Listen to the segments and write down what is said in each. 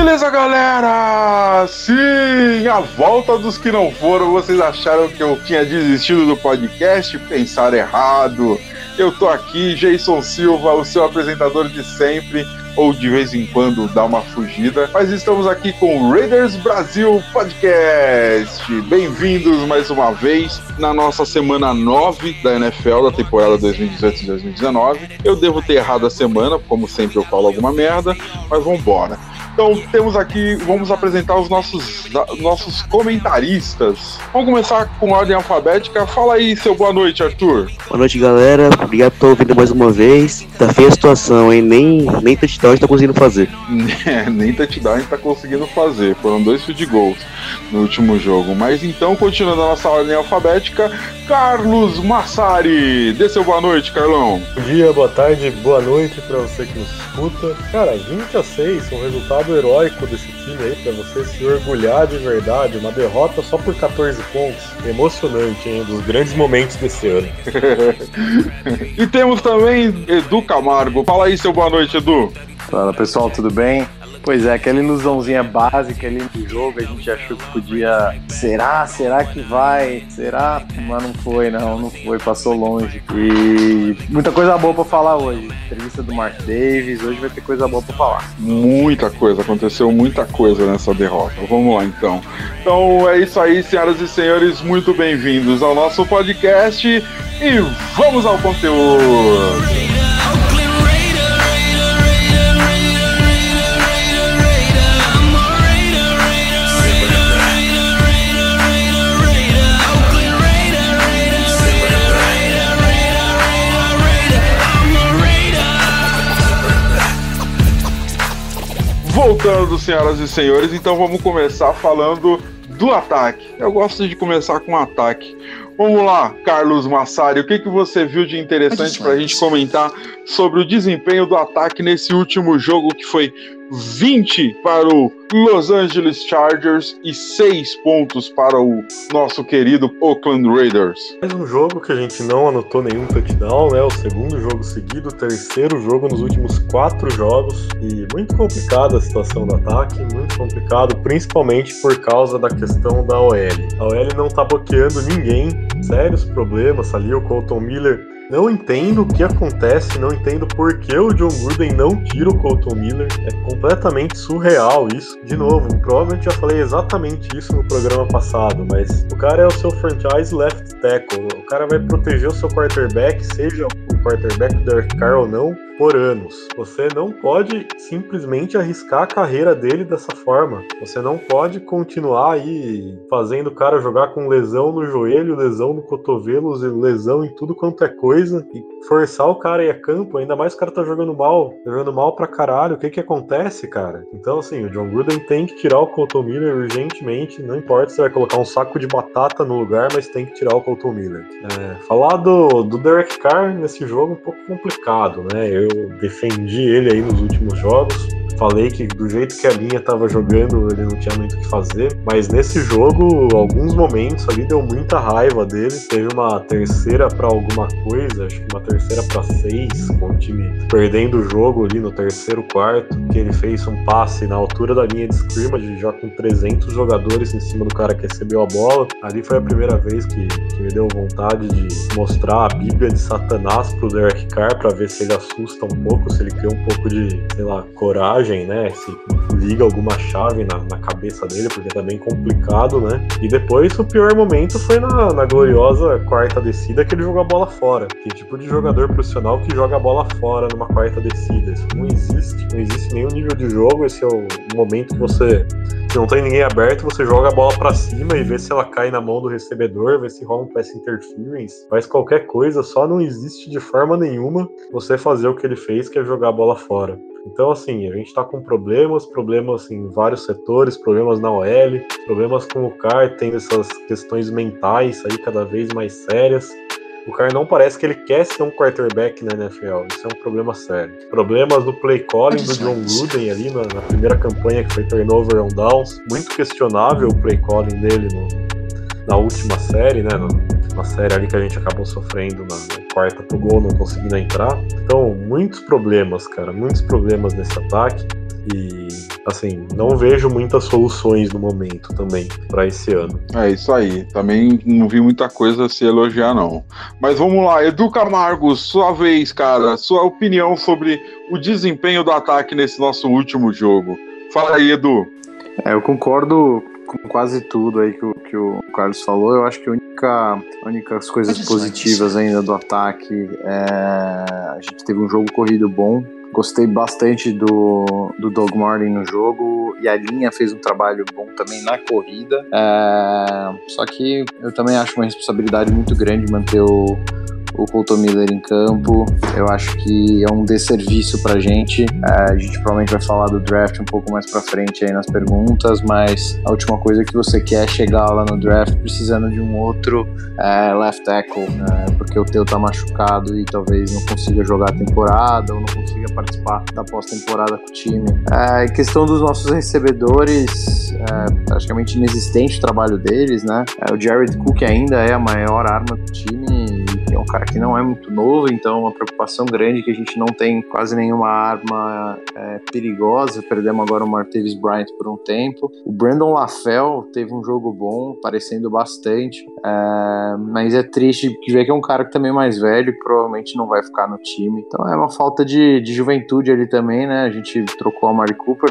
Beleza, galera? Sim, a volta dos que não foram. Vocês acharam que eu tinha desistido do podcast? Pensaram errado. Eu tô aqui, Jason Silva, o seu apresentador de sempre, ou de vez em quando dá uma fugida. Mas estamos aqui com o Raiders Brasil Podcast. Bem-vindos mais uma vez na nossa semana 9 da NFL, da temporada 2018-2019. Eu devo ter errado a semana, como sempre eu falo alguma merda, mas vambora. Então temos aqui, vamos apresentar os nossos, nossos comentaristas. Vamos começar com ordem alfabética. Fala aí, seu boa noite, Arthur. Boa noite, galera. Obrigado por ouvindo mais uma vez. Tá feia a situação, hein? Nem, nem touchdown a gente tá conseguindo fazer. Nem touchdown a gente tá conseguindo fazer. Foram dois field goals no último jogo. Mas então, continuando a nossa ordem alfabética, Carlos Massari. Dê seu boa noite, Carlão. Bom dia, boa tarde, boa noite para você que nos escuta. Cara, 20 a 6, um resultado heróico desse time aí, para você se orgulhar de verdade. Uma derrota só por 14 pontos. Emocionante, hein? Um dos grandes momentos desse ano. e temos também Edu Camargo. Fala aí, seu boa noite, Edu. Fala pessoal, tudo bem? Pois é, aquela ilusãozinha básica ali no jogo, a gente achou que podia. Será? Será que vai? Será? Mas não foi, não, não foi, passou longe. E muita coisa boa pra falar hoje. Entrevista do Mark Davis, hoje vai ter coisa boa pra falar. Muita coisa, aconteceu muita coisa nessa derrota. Vamos lá então. Então é isso aí, senhoras e senhores, muito bem-vindos ao nosso podcast e vamos ao conteúdo. Voltando, senhoras e senhores, então vamos começar falando do ataque. Eu gosto de começar com o ataque. Vamos lá, Carlos Massari, o que, que você viu de interessante para a gente comentar sobre o desempenho do ataque nesse último jogo que foi 20 para o Los Angeles Chargers e 6 pontos para o nosso querido Oakland Raiders. Mais um jogo que a gente não anotou nenhum touchdown, né? O segundo jogo seguido, o terceiro jogo nos últimos quatro jogos. E muito complicada a situação do ataque, muito complicado, principalmente por causa da questão da OL. A OL não tá bloqueando ninguém, sérios problemas ali. O Colton Miller não entendo o que acontece, não entendo por que o John Gruden não tira o Colton Miller. É completamente surreal isso. De novo, provavelmente já falei exatamente isso no programa passado, mas o cara é o seu franchise left tackle. O cara vai proteger o seu quarterback, seja quarterback Derek Carr ou não por anos. Você não pode simplesmente arriscar a carreira dele dessa forma. Você não pode continuar aí fazendo o cara jogar com lesão no joelho, lesão no cotovelo, lesão em tudo quanto é coisa e forçar o cara a ir a campo, ainda mais o cara tá jogando mal, tá jogando mal pra caralho. O que que acontece, cara? Então, assim, o John Gruden tem que tirar o Colton Miller urgentemente, não importa se vai colocar um saco de batata no lugar, mas tem que tirar o Colton Miller. É, falar do, do Derek Carr nesse jogo é um pouco complicado, né? Eu eu defendi ele aí nos últimos jogos. Falei que do jeito que a linha estava jogando, ele não tinha muito o que fazer. Mas nesse jogo, alguns momentos ali deu muita raiva dele. Teve uma terceira para alguma coisa, acho que uma terceira para seis, com o time perdendo o jogo ali no terceiro quarto. Que ele fez um passe na altura da linha de scrimmage, já com 300 jogadores em cima do cara que recebeu a bola. Ali foi a primeira vez que, que me deu vontade de mostrar a Bíblia de Satanás pro Derek Carr para ver se ele assusta um pouco, se ele cria um pouco de, sei lá, coragem né? Se liga alguma chave na, na cabeça dele, porque tá bem complicado, né? E depois o pior momento foi na, na gloriosa quarta descida que ele jogou a bola fora. Que tipo de jogador profissional que joga a bola fora numa quarta descida? Isso não existe, não existe nenhum nível de jogo. Esse é o momento que você se não tem ninguém aberto, você joga a bola para cima e vê se ela cai na mão do recebedor, vê se rola um pass interference, faz qualquer coisa, só não existe de forma nenhuma você fazer o que ele fez, que é jogar a bola fora. Então, assim, a gente está com problemas, problemas em vários setores, problemas na OL, problemas com o CAR, tendo essas questões mentais aí cada vez mais sérias. O cara não parece que ele quer ser um quarterback na NFL. Isso é um problema sério. Problemas do play calling do John Gruden ali na, na primeira campanha, que foi turnover on downs. Muito questionável o play calling dele no, na última série, né? Na, série ali que a gente acabou sofrendo na, na quarta pro gol, não conseguindo entrar. Então, muitos problemas, cara. Muitos problemas nesse ataque. E assim, não vejo muitas soluções no momento também para esse ano. É isso aí. Também não vi muita coisa a se elogiar, não. Mas vamos lá, Edu Camargo, sua vez, cara. Sua opinião sobre o desempenho do ataque nesse nosso último jogo. Fala aí, Edu. É, eu concordo com quase tudo aí que o, que o Carlos falou. Eu acho que a única, únicas coisas positivas ainda do ataque é a gente teve um jogo corrido bom Gostei bastante do, do Doug Martin no jogo e a linha fez um trabalho bom também na corrida. É, só que eu também acho uma responsabilidade muito grande manter o, o Colton Miller em campo. Eu acho que é um desserviço pra gente. É, a gente provavelmente vai falar do draft um pouco mais pra frente aí nas perguntas, mas a última coisa que você quer é chegar lá no draft precisando de um outro é, left tackle, né? porque o teu tá machucado e talvez não consiga jogar a temporada ou não consiga participar da pós-temporada com o time. É, questão dos nossos recebedores, é praticamente inexistente o trabalho deles, né? É, o Jared Cook ainda é a maior arma do time um cara que não é muito novo, então é uma preocupação grande que a gente não tem quase nenhuma arma é, perigosa. Perdemos agora o Martavis Bryant por um tempo. O Brandon LaFell teve um jogo bom, parecendo bastante, é, mas é triste ver que é um cara que também é mais velho e provavelmente não vai ficar no time. Então é uma falta de, de juventude ali também, né? A gente trocou a Mari Cooper,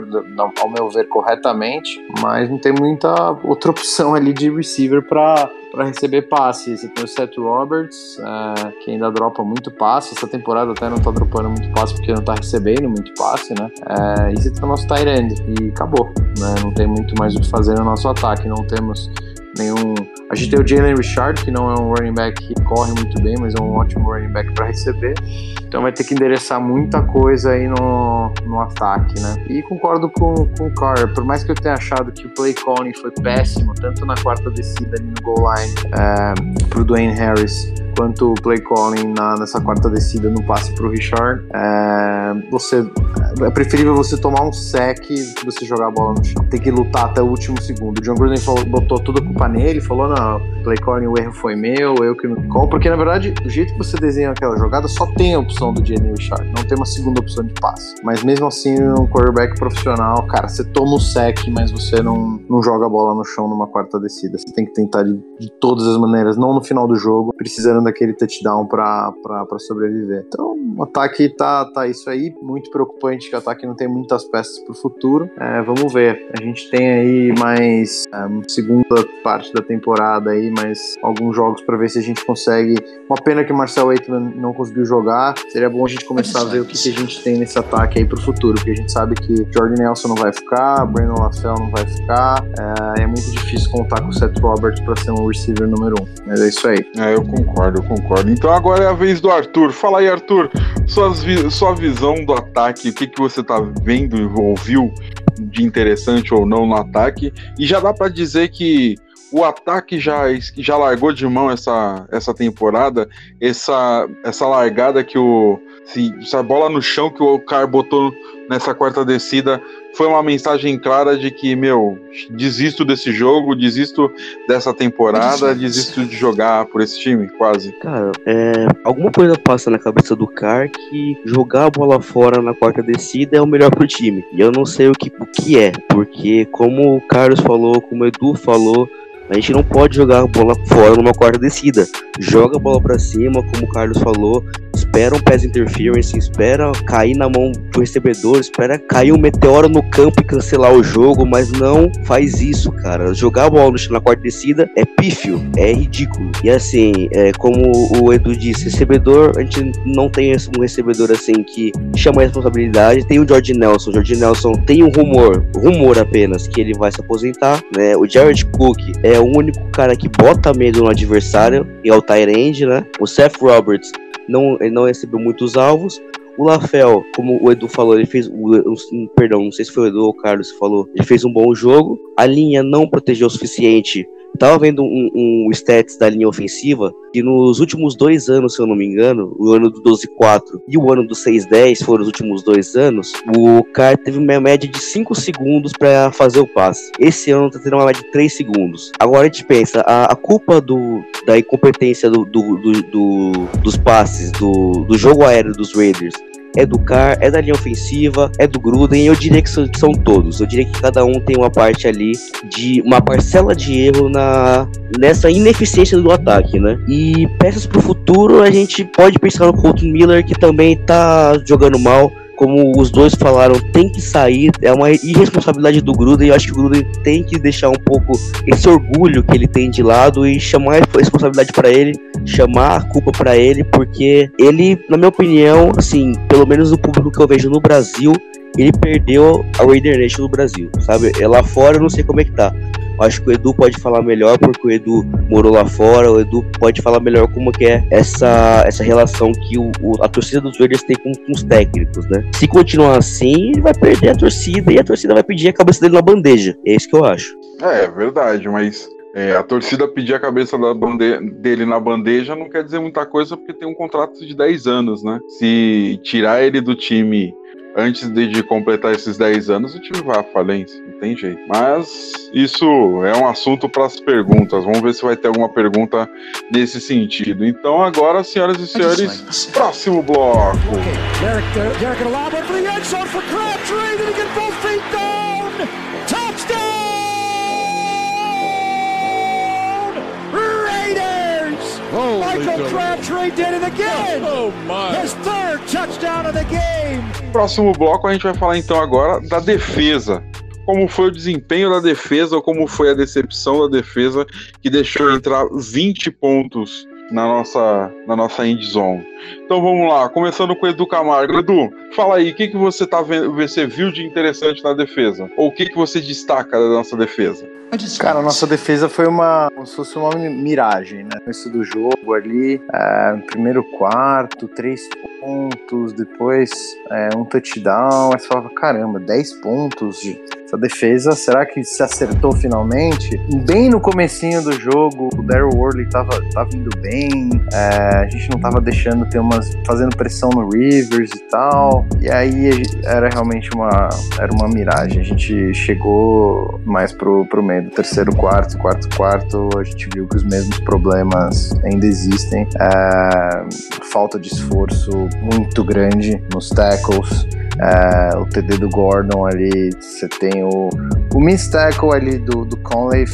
ao meu ver, corretamente, mas não tem muita outra opção ali de receiver para para receber passe. Você tem o Seth Roberts, uh, que ainda dropa muito passe. Essa temporada até não tá dropando muito passe porque não tá recebendo muito passe, né? Uh, e você tem o nosso end e acabou. Né? Não tem muito mais o que fazer no nosso ataque. Não temos nenhum. A gente tem o Jalen Richard, que não é um running back que corre muito bem, mas é um ótimo running back para receber. Então vai ter que endereçar muita coisa aí no, no ataque, né? E concordo com, com o Carr, por mais que eu tenha achado que o play calling foi péssimo, tanto na quarta descida ali no goal line é, pro Dwayne Harris, quanto o play calling na, nessa quarta descida no passe pro Richard, é, você, é preferível você tomar um sec do que você jogar a bola no chão. Tem que lutar até o último segundo. O John Gruden falou, botou toda a culpa nele, falou, não, play calling, o erro foi meu, eu que não call, porque na verdade, do jeito que você desenha aquela jogada, só tem a opção do Jalen Richard, não tem uma segunda opção de passe. Mas mesmo assim, um quarterback profissional, cara, você toma o sec, mas você não, não joga a bola no chão numa quarta descida. Você tem que tentar de, de todas as maneiras, não no final do jogo, precisando daquele touchdown para sobreviver. Então, o ataque tá, tá isso aí, muito preocupante que o ataque não tem muitas peças para o futuro. É, vamos ver. A gente tem aí mais é, segunda parte da temporada aí, mais alguns jogos para ver se a gente consegue. Uma pena que o Marcel Waitman não conseguiu jogar. Seria bom a gente começar a ver o que, que a gente tem nesse ataque aí para o futuro, porque a gente sabe que Jordan Nelson não vai ficar, Brandon LaFell não vai ficar. É, é muito difícil contar com o Seth Roberts para ser um receiver número um. Mas é isso aí. É, eu concordo, eu concordo. Então agora é a vez do Arthur. Fala aí, Arthur, suas, sua visão do ataque, o que, que você tá vendo e ouviu de interessante ou não no ataque. E já dá para dizer que o ataque já, já largou de mão essa, essa temporada, essa, essa largada que o. essa bola no chão que o Car botou nessa quarta descida foi uma mensagem clara de que, meu, desisto desse jogo, desisto dessa temporada, desisto de jogar por esse time, quase. Cara, é, alguma coisa passa na cabeça do Car que jogar a bola fora na quarta descida é o melhor pro time. E eu não sei o que, o que é, porque como o Carlos falou, como o Edu falou, a gente não pode jogar a bola fora numa quarta descida. Joga a bola para cima, como o Carlos falou, espera um pass interference, espera cair na mão do recebedor, espera cair um meteoro no campo e cancelar o jogo, mas não faz isso, cara. Jogar a bola na quarta descida é pífio, é ridículo. E assim, é, como o Edu disse, recebedor, a gente não tem um recebedor assim que chama a responsabilidade. Tem o George Nelson, o George Nelson tem um rumor, rumor apenas, que ele vai se aposentar, né? O Jared Cook é é o único cara que bota medo no adversário, e é o Tyrande, né? O Seth Roberts não, ele não recebeu muitos alvos. O Lafel, como o Edu falou, ele fez. O, perdão, não sei se foi o Edu ou o Carlos que falou. Ele fez um bom jogo. A linha não protegeu o suficiente Tava vendo um, um stats da linha ofensiva que nos últimos dois anos, se eu não me engano, o ano do 12-4 e o ano do 6-10 foram os últimos dois anos, o cara teve uma média de 5 segundos para fazer o passe. Esse ano tá tendo uma média de 3 segundos. Agora a gente pensa, a, a culpa do, da incompetência do, do, do, dos passes, do, do jogo aéreo dos Raiders é do Car, é da linha ofensiva, é do Gruden, eu diria que são todos. Eu diria que cada um tem uma parte ali de uma parcela de erro na nessa ineficiência do ataque, né? E peças pro futuro, a gente pode pensar no Colton Miller que também tá jogando mal como os dois falaram, tem que sair, é uma irresponsabilidade do Gruden, eu acho que o Gruden tem que deixar um pouco esse orgulho que ele tem de lado e chamar a responsabilidade para ele, chamar a culpa para ele, porque ele, na minha opinião, assim, pelo menos no público que eu vejo no Brasil, ele perdeu a Raider Nation no Brasil, sabe? É lá fora eu não sei como é que tá. Acho que o Edu pode falar melhor, porque o Edu morou lá fora, o Edu pode falar melhor como que é essa, essa relação que o, o a torcida dos Raiders tem com, com, os técnicos, né? Se continuar assim, ele vai perder a torcida e a torcida vai pedir a cabeça dele na bandeja. É isso que eu acho. É, é verdade, mas é, a torcida pedir a cabeça dele na bandeja não quer dizer muita coisa porque tem um contrato de 10 anos, né? Se tirar ele do time antes de, de, completar esses 10 anos, o time vai à falência, não tem jeito. Mas isso é um assunto para as perguntas. Vamos ver se vai ter alguma pergunta nesse sentido. Então, agora, senhoras e senhores, próximo bloco. Michael Crabtree did it again. Oh my. His third touchdown of the game. Próximo bloco a gente vai falar então agora da defesa. Como foi o desempenho da defesa ou como foi a decepção da defesa que deixou entrar 20 pontos na nossa, na nossa end zone. Então vamos lá, começando com o Edu Camargo. Edu, fala aí, o que, que você, tá vendo, você viu de interessante na defesa? Ou o que, que você destaca da nossa defesa? Cara, a nossa defesa foi uma. como se fosse uma miragem, né? No início do jogo ali, é, primeiro quarto, três pontos, depois é, um touchdown. Aí você falava, caramba, 10 pontos essa defesa, será que se acertou finalmente? Bem no comecinho do jogo, o Daryl Worley tava, tava indo bem, é, a gente não tava deixando ter umas. fazendo pressão no Rivers e tal. E aí era realmente uma. era uma miragem. A gente chegou mais pro, pro meio do terceiro quarto, quarto quarto, a gente viu que os mesmos problemas ainda existem. É, falta de esforço muito grande nos tackles. É, o TD do Gordon ali, você tem o, o miss tackle ali do, do Conley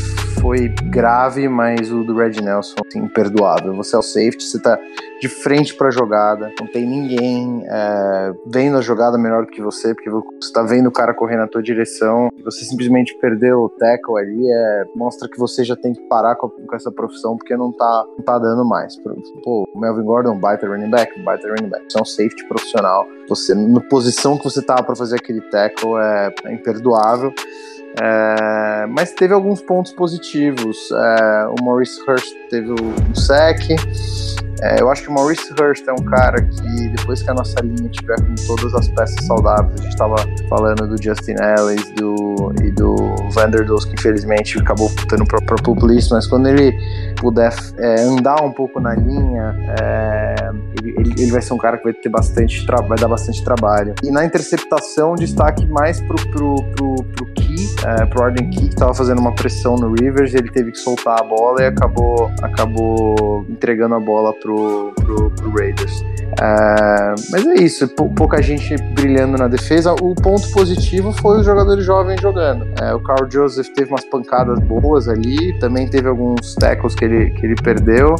foi grave, mas o do Red Nelson, assim, imperdoável. Você é o safety, você tá de frente para a jogada, não tem ninguém é, vendo a jogada melhor do que você, porque você tá vendo o cara correr na tua direção, você simplesmente perdeu o tackle ali, é, mostra que você já tem que parar com, com, essa profissão, porque não tá, não tá dando mais. Pô, o Melvin Gordon, baita running back, baita running back, você é um safety profissional, você, na posição que você tava para fazer aquele tackle é, é imperdoável. É, mas teve alguns pontos positivos. É, o Maurice Hurst teve o, o sec. É, eu acho que o Maurice Hurst é um cara que, depois que a nossa linha tiver com todas as peças saudáveis, a gente estava falando do Justin Ellis do, e do Vanderdos, que infelizmente acabou voltando para o Publis, mas quando ele puder é, andar um pouco na linha, é, ele, ele, ele, vai ser um cara que vai ter bastante vai dar bastante trabalho. E na interceptação, destaque mais pro, pro É, pro Arden Key, que estava fazendo uma pressão no Rivers, ele teve que soltar a bola e acabou, acabou entregando a bola pro, pro, pro Raiders. É, mas é isso, pouca gente brilhando na defesa. O ponto positivo foi os jogadores jovens jogando. É, o Carl Joseph teve umas pancadas boas ali, também teve alguns tackles que ele, que ele perdeu.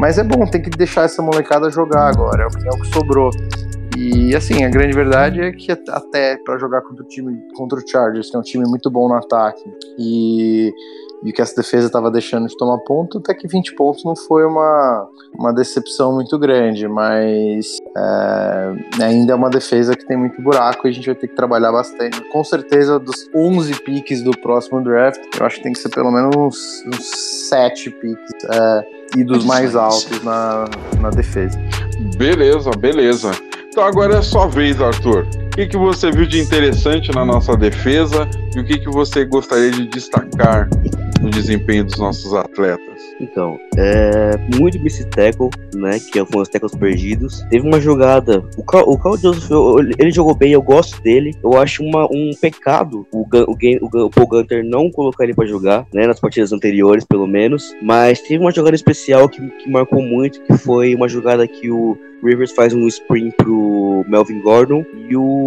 Mas é bom, tem que deixar essa molecada jogar agora, é o que, é sobrou. E assim, a grande verdade é que até para jogar contra o time, contra o Chargers, que é um time muito bom no ataque, e e que essa defesa estava deixando de tomar ponto, até que 20 pontos não foi uma, uma decepção muito grande, mas é, ainda é uma defesa que tem muito buraco e a gente vai ter que trabalhar bastante. Com certeza, dos 11 piques do próximo draft, eu acho que tem que ser pelo menos uns, uns 7 piques é, e dos mais altos na, na defesa. Beleza, beleza. Então agora é sua vez, Arthur. O que, que você viu de interessante na nossa defesa e o que, que você gostaria de destacar no desempenho dos nossos atletas? Então, é muito miss tackle, né? Que foram os tackles perdidos. Teve uma jogada. O Carl, o Carl Joseph, ele jogou bem, eu gosto dele. Eu acho uma, um pecado o, o, o, o Paul Gunter não colocar ele para jogar, né? Nas partidas anteriores, pelo menos. Mas teve uma jogada especial que, que marcou muito, que foi uma jogada que o Rivers faz um sprint pro Melvin Gordon e o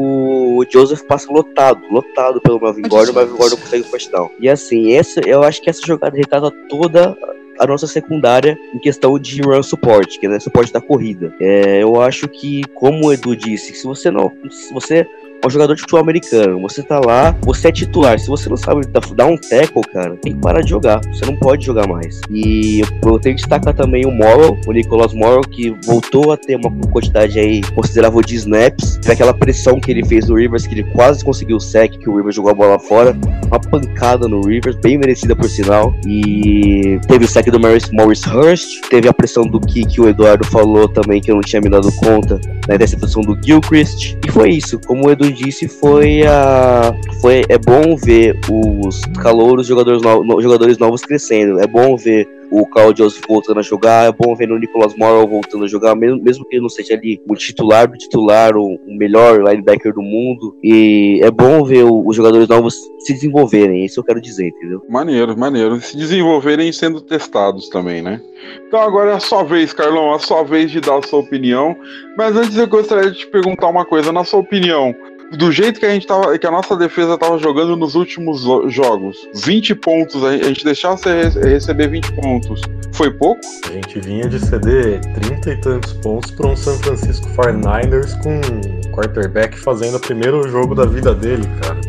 Joseph passa lotado, lotado pelo Melvin Gordon, o Melvin Gordon consegue o touchdown. E assim, essa, eu acho que essa jogada retrata toda a nossa secundária em questão de run support, que é né, suporte da corrida. É, eu acho que, como o Edu disse, se você não, se você um jogador de futebol americano. Você tá lá, você é titular. Se você não sabe dar um tackle, cara, tem que parar de jogar. Você não pode jogar mais. E eu tenho que destacar também o Morrow, o Nicolas Morrow, que voltou a ter uma quantidade aí considerável de snaps. Aquela pressão que ele fez no Rivers, que ele quase conseguiu o sec, que o Rivers jogou a bola fora. Uma pancada no Rivers, bem merecida por sinal. E teve o sec do Maurice, Maurice Hurst. Teve a pressão do que, que o Eduardo falou também, que eu não tinha me dado conta, na interceptação do Gilchrist. E foi isso. Como o Edu disse, foi a. Foi, é bom ver os calouros jogadores, no, jogadores novos crescendo. É bom ver o Carl Joseph voltando a jogar, é bom ver o Nicholas Morrow voltando a jogar, mesmo, mesmo que ele não seja ali o titular do titular, o, o melhor linebacker do mundo. E é bom ver o, os jogadores novos se desenvolverem, isso eu quero dizer, entendeu? Maneiro, maneiro. Se desenvolverem sendo testados também, né? Então agora é a sua vez, Carlão, é a sua vez de dar a sua opinião. Mas antes eu gostaria de te perguntar uma coisa, na sua opinião, do jeito que a gente tava, que a nossa defesa tava jogando nos últimos jogos, 20 pontos, a gente deixasse receber 20 pontos, foi pouco? A gente vinha de ceder 30 e tantos pontos para um San Francisco 49ers com um quarterback fazendo o primeiro jogo da vida dele, cara.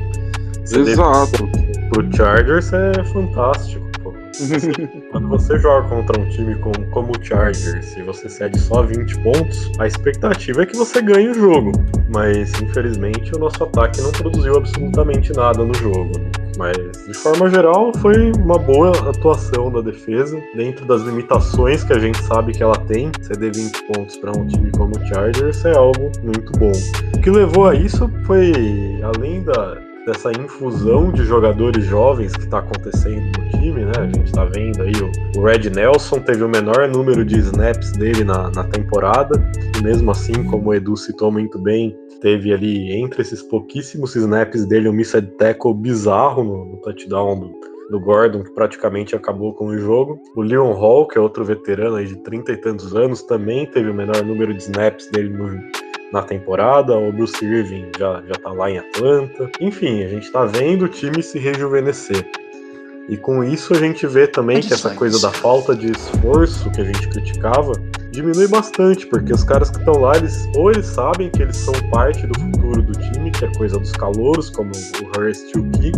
Ceder Exato. Pro Chargers é fantástico. Quando você joga contra um time como, o Chargers e você cede só 20 pontos, a expectativa é que você ganhe o jogo. Mas, infelizmente, o nosso ataque não produziu absolutamente nada no jogo. Mas, de forma geral, foi uma boa atuação da defesa, dentro das limitações que a gente sabe que ela tem. Ceder 20 pontos para um time como o Chargers é algo muito bom. O que levou a isso foi, além da, dessa infusão de jogadores jovens que está acontecendo no time, né? A gente está vendo aí o, Red Nelson teve o menor número de snaps dele na, na temporada, e mesmo assim, como o Edu citou muito bem, teve ali entre esses pouquíssimos snaps dele um missed tackle bizarro no, no touchdown do, do Gordon, que praticamente acabou com o jogo. O Leon Hall, que é outro veterano aí de 30 e tantos anos, também teve o menor número de snaps dele no, na temporada, o Bruce Irving já, já tá lá em Atlanta. Enfim, a gente tá vendo o time se rejuvenescer. E com isso a gente vê também que essa coisa da falta de esforço que a gente criticava diminui bastante, porque os caras que estão lá, eles ou eles sabem que eles são parte do futuro do time, que é coisa dos calouros, como o Hurst e o Key,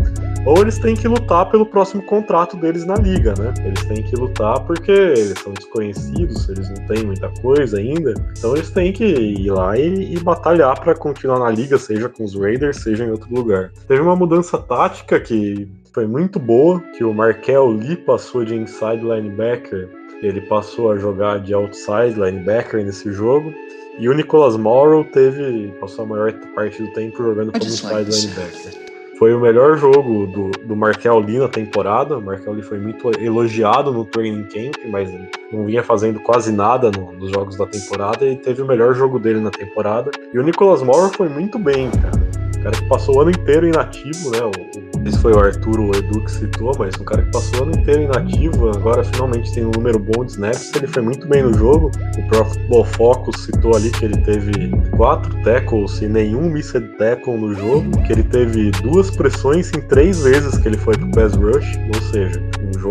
ou eles têm que lutar pelo próximo contrato deles na liga, né? Eles têm que lutar porque eles são desconhecidos, eles não têm muita coisa ainda, então eles têm que ir lá e, e batalhar para continuar na liga, seja com os Raiders, seja em outro lugar. Teve uma mudança tática que foi muito boa, que o Markel Lee passou de inside linebacker, ele passou a jogar de outside linebacker nesse jogo. E o Nicholas Morrow teve, passou a maior parte do tempo jogando como inside linebacker. Foi o melhor jogo do, do Markel Lee na temporada. O Markel Lee foi muito elogiado no training camp, mas não vinha fazendo quase nada no, nos jogos da temporada e teve o melhor jogo dele na temporada. E o Nicholas Morrow foi muito bem, cara. O cara que passou o ano inteiro inativo, né? O, esse foi o Arthur ou o Edu que citou, mas um cara que passou o ano inteiro inativo, agora finalmente tem um número bom de snaps, ele foi muito bem no jogo. O Pro Football Focus citou ali que ele teve quatro tackles e nenhum missed tackle no jogo, que ele teve duas pressões em três vezes que ele foi pro pass rush, ou seja,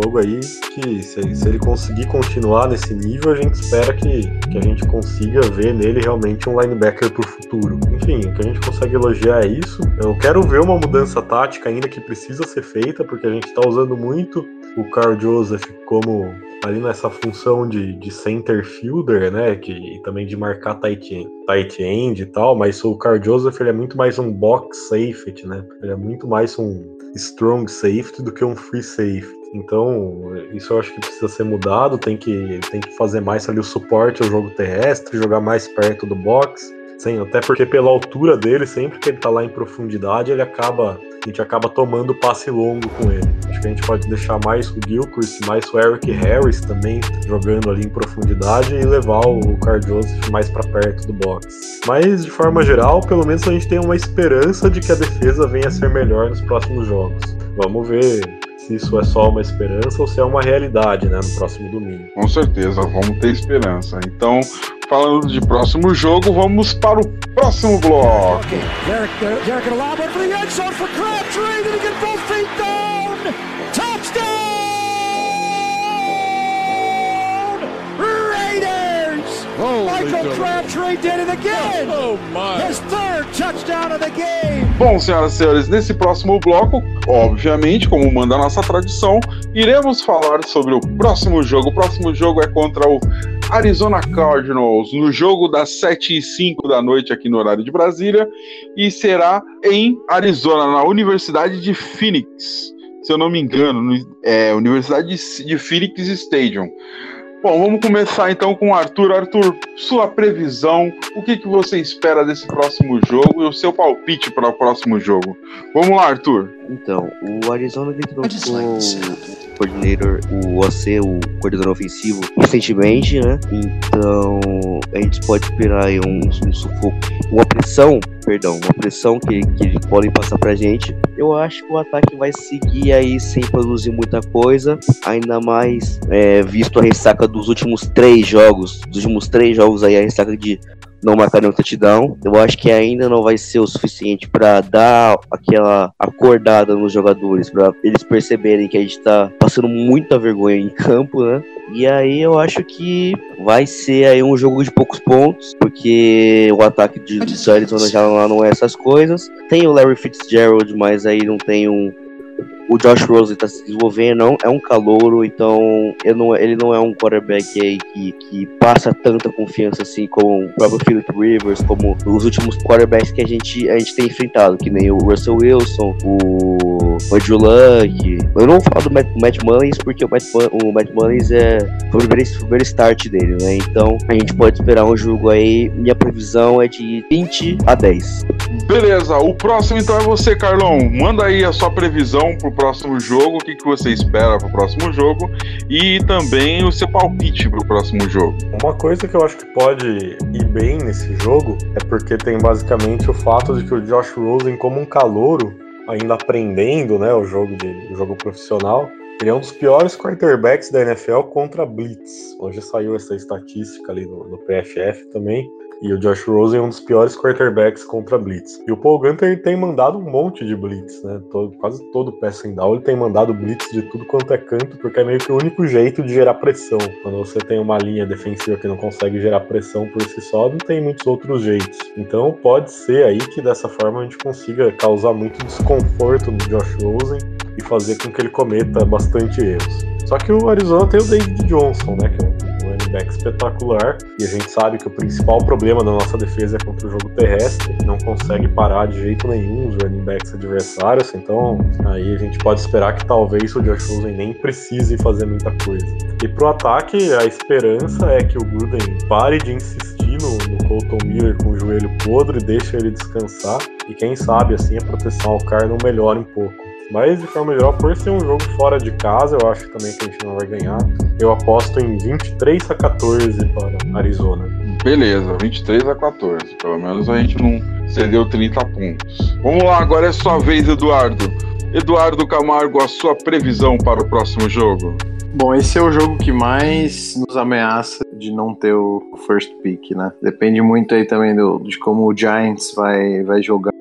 jogo aí que se, se ele conseguir continuar nesse nível, a gente espera que, que a gente consiga ver nele realmente um linebacker pro futuro. Enfim, o que a gente consegue elogiar é isso. Eu quero ver uma mudança tática ainda que precisa ser feita, porque a gente está usando muito o Carl Joseph como ali nessa função de, de center fielder, né, que, e também de marcar tight end, tight end e tal, mas o Carl Joseph ele é muito mais um box safety, né, ele é muito mais um strong safety do que um free safety. Então, isso eu acho que precisa ser mudado, tem que, tem que fazer mais ali o suporte ao jogo terrestre, jogar mais perto do box, Sim, até porque pela altura dele, sempre que ele tá lá em profundidade, ele acaba. A gente acaba tomando passe longo com ele. Acho que a gente pode deixar mais o Gilchrist, mais o Eric Harris também jogando ali em profundidade e levar o Carl Joseph mais para perto do box. Mas de forma geral, pelo menos a gente tem uma esperança de que a defesa venha a ser melhor nos próximos jogos. Vamos ver se isso é só uma esperança ou se é uma realidade, né, no próximo domingo. Com certeza, vamos ter esperança. Então, falando de próximo jogo, vamos para o próximo bloco. Derek, Michael Crabtree did it again. Oh, my. His third touchdown of the game. Bom, senhoras e senhores, nesse próximo bloco, obviamente, como manda a nossa tradição, iremos falar sobre o próximo jogo. O próximo jogo é contra o Arizona Cardinals, no jogo das 7 e 5 da noite aqui no horário de Brasília, e será em Arizona, na Universidade de Phoenix. Se eu não me engano, é Universidade de Phoenix Stadium. Bom, vamos começar então com o Arthur. Arthur, sua previsão, o que, que você espera desse próximo jogo e o seu palpite para o próximo jogo? Vamos lá, Arthur. Então, o Arizona ele trocou o coordenador, o OC, o coordenador ofensivo, recentemente, né? Então, a gente pode esperar aí um, um sufoco, uma pressão, perdão, uma pressão que, que eles podem passar pra gente. Eu acho que o ataque vai seguir aí sem produzir muita coisa, ainda mais é, visto a ressaca dos últimos três jogos, dos últimos três jogos aí, a ressaca de não marcar nenhum touchdown. Eu acho que ainda não vai ser o suficiente para dar aquela acordada nos jogadores, para eles perceberem que a gente tá passando muita vergonha em campo, né? E aí eu acho que vai ser aí um jogo de poucos pontos, porque o ataque de, do Arizona já não é essas coisas. Tem o Larry Fitzgerald, mas aí não tem um, o Josh Rose está se desenvolvendo, não, é um calouro, então ele não, ele não é um quarterback aí que, que passa tanta confiança assim como o próprio Philip Rivers, como os últimos quarterbacks que a gente, a gente tem enfrentado, que nem o Russell Wilson, o Andrew Luck. Eu não falo do Matt, Matt Mullins porque o Matt, o Matt Mullins é, foi o primeiro, primeiro start dele, né? Então a gente pode esperar um jogo aí. Minha previsão é de 20 a 10. Beleza, o próximo então é você, Carlão. Manda aí a sua previsão pro próximo jogo, o que, que você espera pro próximo jogo e também o seu palpite pro próximo jogo. Uma coisa que eu acho que pode ir bem nesse jogo é porque tem basicamente o fato de que o Josh Rosen, como um calouro, ainda aprendendo né, o jogo dele, o jogo profissional, ele é um dos piores quarterbacks da NFL contra Blitz. Hoje saiu essa estatística ali no, no PFF também. E o Josh Rosen é um dos piores quarterbacks contra blitz. E o Paul Gunter tem mandado um monte de blitz, né? Todo, quase todo passing down ele tem mandado blitz de tudo quanto é canto, porque é meio que o único jeito de gerar pressão. Quando você tem uma linha defensiva que não consegue gerar pressão por si só, não tem muitos outros jeitos. Então pode ser aí que dessa forma a gente consiga causar muito desconforto no Josh Rosen e fazer com que ele cometa bastante erros. Só que o Arizona tem o David Johnson, né? Que é um back espetacular. E a gente sabe que o principal problema da nossa defesa é contra o jogo terrestre. Não consegue parar de jeito nenhum os running backs adversários. Então aí a gente pode esperar que talvez o Josh Rosen nem precise fazer muita coisa. E pro ataque, a esperança é que o Gruden pare de insistir no, no Colton Miller com o joelho podre, deixe ele descansar. E quem sabe assim a proteção ao Car não melhore um pouco. Mas de forma geral, por ser um jogo fora de casa, eu acho também que a gente não vai ganhar. Eu aposto em 23 a 14 para Arizona. Beleza, 23 a 14. Pelo menos a gente não cedeu 30 pontos. Vamos lá, agora é sua vez, Eduardo. Eduardo Camargo, a sua previsão para o próximo jogo? Bom, esse é o jogo que mais nos ameaça de não ter o first pick, né? Depende muito aí também do, de como o Giants vai, vai jogar,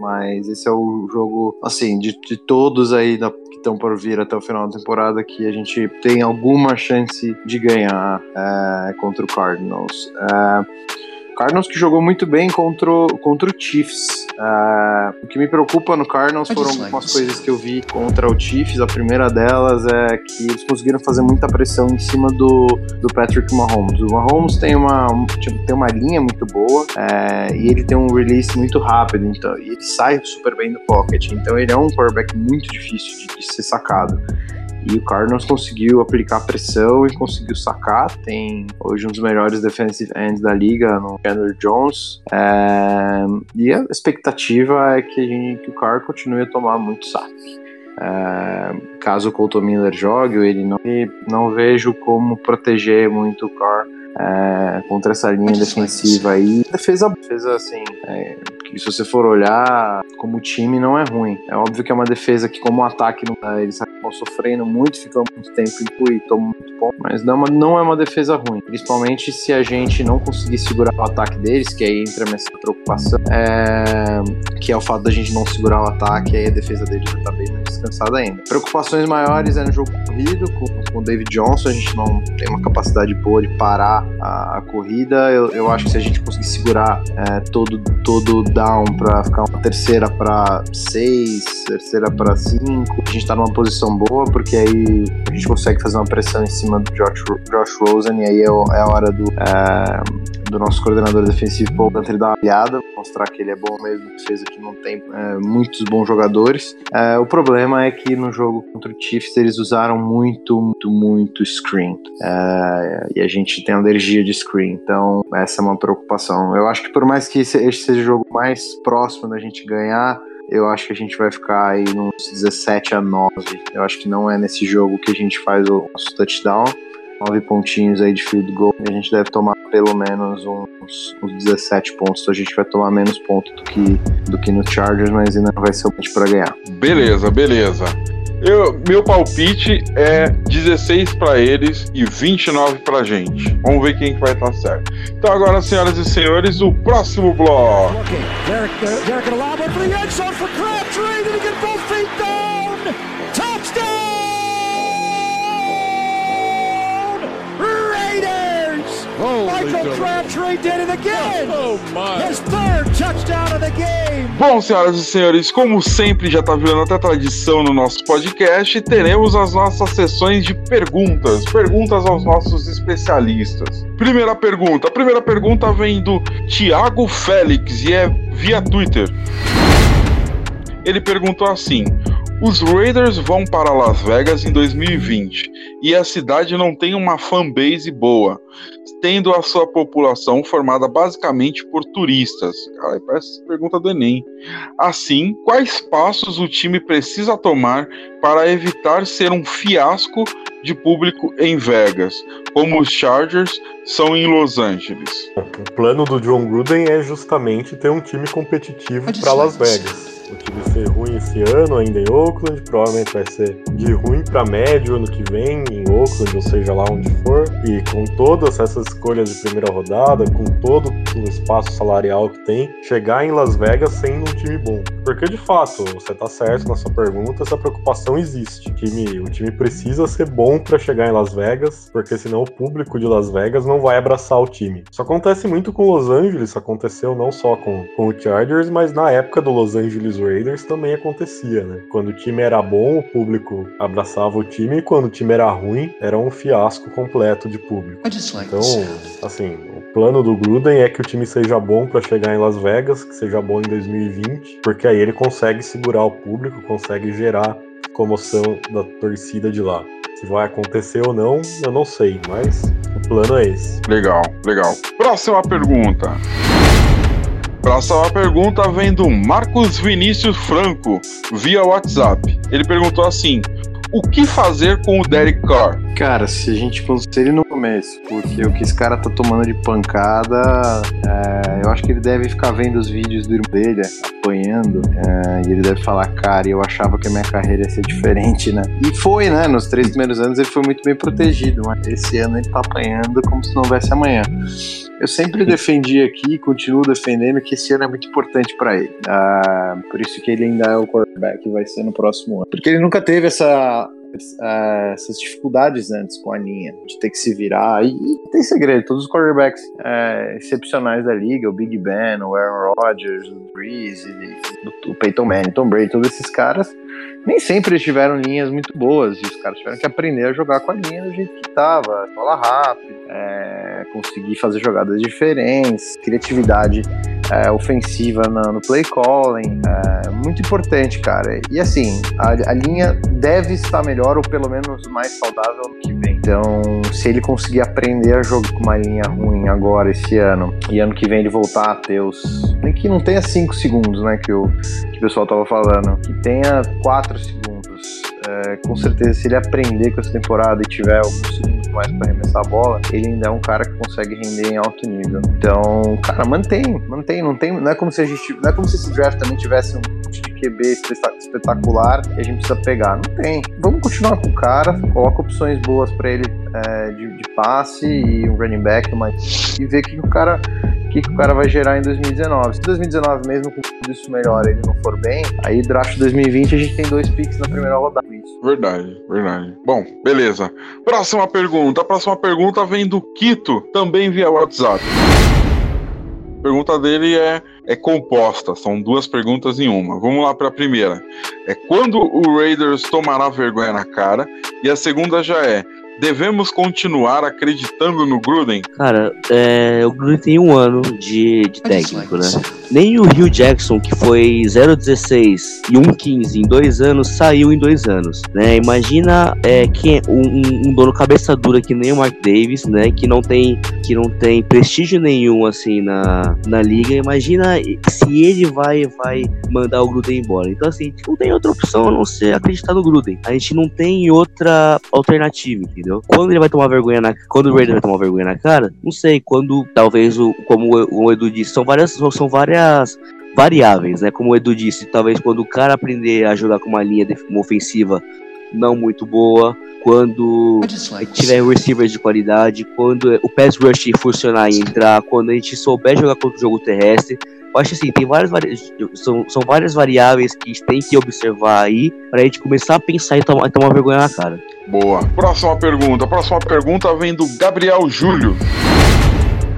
mas esse é o jogo, assim, de, de todos aí da, que estão por vir até o final da temporada que a gente tem alguma chance de ganhar é, contra o Cardinals. É, Cardinals que jogou muito bem contra o, contra o Chiefs. Uh, o que me preocupa no Cardinals foram algumas coisas que eu vi contra o Chiefs. A primeira delas é que eles conseguiram fazer muita pressão em cima do, do Patrick Mahomes. O Mahomes tem uma, tem uma linha muito boa é, e ele tem um release muito rápido, então, e ele sai super bem do pocket. Então ele é um quarterback muito difícil de, de ser sacado. E o Cardinals conseguiu aplicar pressão e conseguiu sacar. Tem hoje um dos melhores defensive ends da liga, no Chandler Jones. É, e a expectativa é que, gente, que o Carr continue a tomar muito saque. É, caso o Colton Miller jogue, ele não, não vejo como proteger muito o Carr é, contra essa linha defensiva aí. Defesa, defesa assim, é, se você for olhar como time não é ruim. É óbvio que é uma defesa que como ataque não, eles sofrendo muito, ficam muito tempo e tomam muito ponto, mas não, é não é uma defesa ruim. Principalmente se a gente não conseguir segurar o ataque deles, que aí entra essa preocupação, é, que é o fato da gente não segurar o ataque, aí a defesa deles já tá bem descansada ainda. Preocupações maiores é no jogo corrido, com, com o David Johnson, a gente não tem uma capacidade boa de parar a, a corrida. Eu, eu, acho que se a gente conseguir segurar é, todo, todo down para ficar uma terceira para seis, terceira para cinco, a gente tá numa posição boa, porque aí a gente consegue fazer uma pressão em cima do Josh, Josh Rosen, e aí é, é a hora do, é, do nosso coordenador defensivo, Paul Gunter, dar uma olhada, mostrar que ele é bom mesmo, defesa que não tem é, muitos bons jogadores. É, o problema é que no jogo contra o Chiefs eles usaram muito, muito, muito screen. É, e a gente tem alergia de screen, então essa é uma preocupação. Eu acho que por mais que esse, esse seja o jogo mais próximo da gente ganhar, eu acho que a gente vai ficar aí nos 17 a 9. Eu acho que não é nesse jogo que a gente faz o nosso touchdown. 9 pontinhos aí de field goal. A gente deve tomar pelo menos uns, uns 17 pontos. Então a gente vai tomar menos pontos do que, do que no Chargers, mas ainda vai ser o ponto para ganhar. Beleza, beleza. Eu, meu palpite é 16 para eles e 29 para gente. Vamos ver quem que vai estar certo. Então agora, senhoras e senhores, o próximo bloco. Michael Crabtree did it again. Oh, His third touchdown of the game. Bom, senhoras e senhores, como sempre já está virando até tradição no nosso podcast, teremos as nossas sessões de perguntas, perguntas aos nossos especialistas. Primeira pergunta, a primeira pergunta vem do Thiago Félix e é via Twitter. Ele perguntou assim: os Raiders vão para Las Vegas em 2020 e a cidade não tem uma fanbase boa, tendo a sua população formada basicamente por turistas. Cara, parece pergunta do Enem. Assim, quais passos o time precisa tomar para evitar ser um fiasco de público em Vegas, como os Chargers são em Los Angeles? O plano do John Gruden é justamente ter um time competitivo para Las Vegas o time ser ruim esse ano ainda em Oakland, provavelmente vai ser de ruim para médio ano que vem em Oakland, ou seja lá onde for, e com todas essas escolhas de primeira rodada, com todo o espaço salarial que tem, chegar em Las Vegas sendo um time bom. Porque de fato, você tá certo na sua pergunta, essa preocupação existe. O time, o time precisa ser bom para chegar em Las Vegas, porque senão o público de Las Vegas não vai abraçar o time. Isso acontece muito com Los Angeles, aconteceu não só com, com o Chargers, mas na época do Los Angeles Raiders também acontecia, né? Quando o time era bom, o público abraçava o time, e quando o time era ruim, era um fiasco completo de público. Então, assim, o plano do Gruden é que o time seja bom para chegar em Las Vegas, que seja bom em 2020, porque aí ele consegue segurar o público, consegue gerar comoção da torcida de lá. Se vai acontecer ou não, eu não sei, mas o plano é esse. Legal, legal. Próxima pergunta. Próxima pergunta vem do Marcos Vinícius Franco, via WhatsApp. Ele perguntou assim: o que fazer com o Derek Carr? Cara, se a gente fosse ele no começo, porque o que esse cara tá tomando de pancada, é, eu acho que ele deve ficar vendo os vídeos do irmão dele apanhando, é, e ele deve falar, cara, eu achava que a minha carreira ia ser diferente, né? E foi, né? Nos três primeiros anos ele foi muito bem protegido, mas esse ano ele tá apanhando como se não houvesse amanhã. Eu sempre defendi aqui e continuo defendendo que esse ano é muito importante para ele. Ah, por isso que ele ainda é o quarterback que vai ser no próximo ano. Porque ele nunca teve essa essas dificuldades antes com a linha, de ter que se virar. E, e tem segredo, todos os quarterbacks uh, excepcionais da liga, o Big Ben, o Aaron Rodgers, o Breeze, o, o Peyton Manning, Tom Brady, todos esses caras, nem sempre tiveram linhas muito boas. E os caras tiveram que aprender a jogar com a linha do jeito que estava, bola rápida, é, conseguir fazer jogadas diferentes, criatividade é, ofensiva no, no play calling. É muito importante, cara. E assim, a, a linha deve estar melhor ou pelo menos mais saudável no que vem. Então, se ele conseguir aprender a jogar com uma linha ruim agora, esse ano, e ano que vem ele voltar a ter os. Nem que não tenha 5 segundos, né? Que o, que o pessoal tava falando, que tenha 4 segundos. É, com certeza, se ele aprender com essa temporada e tiver alguns segundos mais para arremessar a bola, ele ainda é um cara que consegue render em alto nível. Então, cara, mantém, mantém. Não, tem, não é como se a gente. Não é como se esse draft também tivesse um monte de QB espetacular e a gente precisa pegar. Não tem. Vamos continuar com o cara, coloca opções boas para ele é, de, de, passe e um running back mais, e ver que o cara que, que o cara vai gerar em 2019. Se 2019, mesmo com tudo isso melhor, ele não for bem, aí draft 2020 a gente tem dois picks na primeira rodada. Verdade, verdade. Bom, beleza. Próxima pergunta. A próxima pergunta vem do Quito, também via WhatsApp. A pergunta dele é, é composta, são duas perguntas em uma. Vamos lá para a primeira. É quando o Raiders tomará vergonha na cara? E a segunda já é Devemos continuar acreditando no Gruden? Cara, é, o Gruden tem um ano de, de técnico, né? Nem o Hugh Jackson, que foi 0,16 e 1,15 em dois anos, saiu em dois anos, né? Imagina é, que um, um, dono cabeça dura que nem o Mark Davis, né? Que não tem, que não tem prestígio nenhum, assim, na, na liga. Imagina se ele vai, vai mandar o Gruden embora. Então, assim, a gente não tem outra opção a não ser acreditar no Gruden. A gente não tem outra alternativa, entendeu? Entendeu? Quando ele vai tomar vergonha na quando o Raiden vai tomar vergonha na cara, não sei, quando talvez o como o Edu disse, são várias são várias variáveis, né? Como o Edu disse, talvez quando o cara aprender a jogar com uma linha uma ofensiva não muito boa, quando tiver receivers de qualidade, quando o pass rush funcionar e entrar, quando a gente souber jogar contra o jogo terrestre, eu acho assim, tem várias são, são várias variáveis que a gente tem que observar aí para a gente começar a pensar e tomar, tomar vergonha na cara. Boa. Próxima pergunta. Próxima pergunta vem do Gabriel Júlio.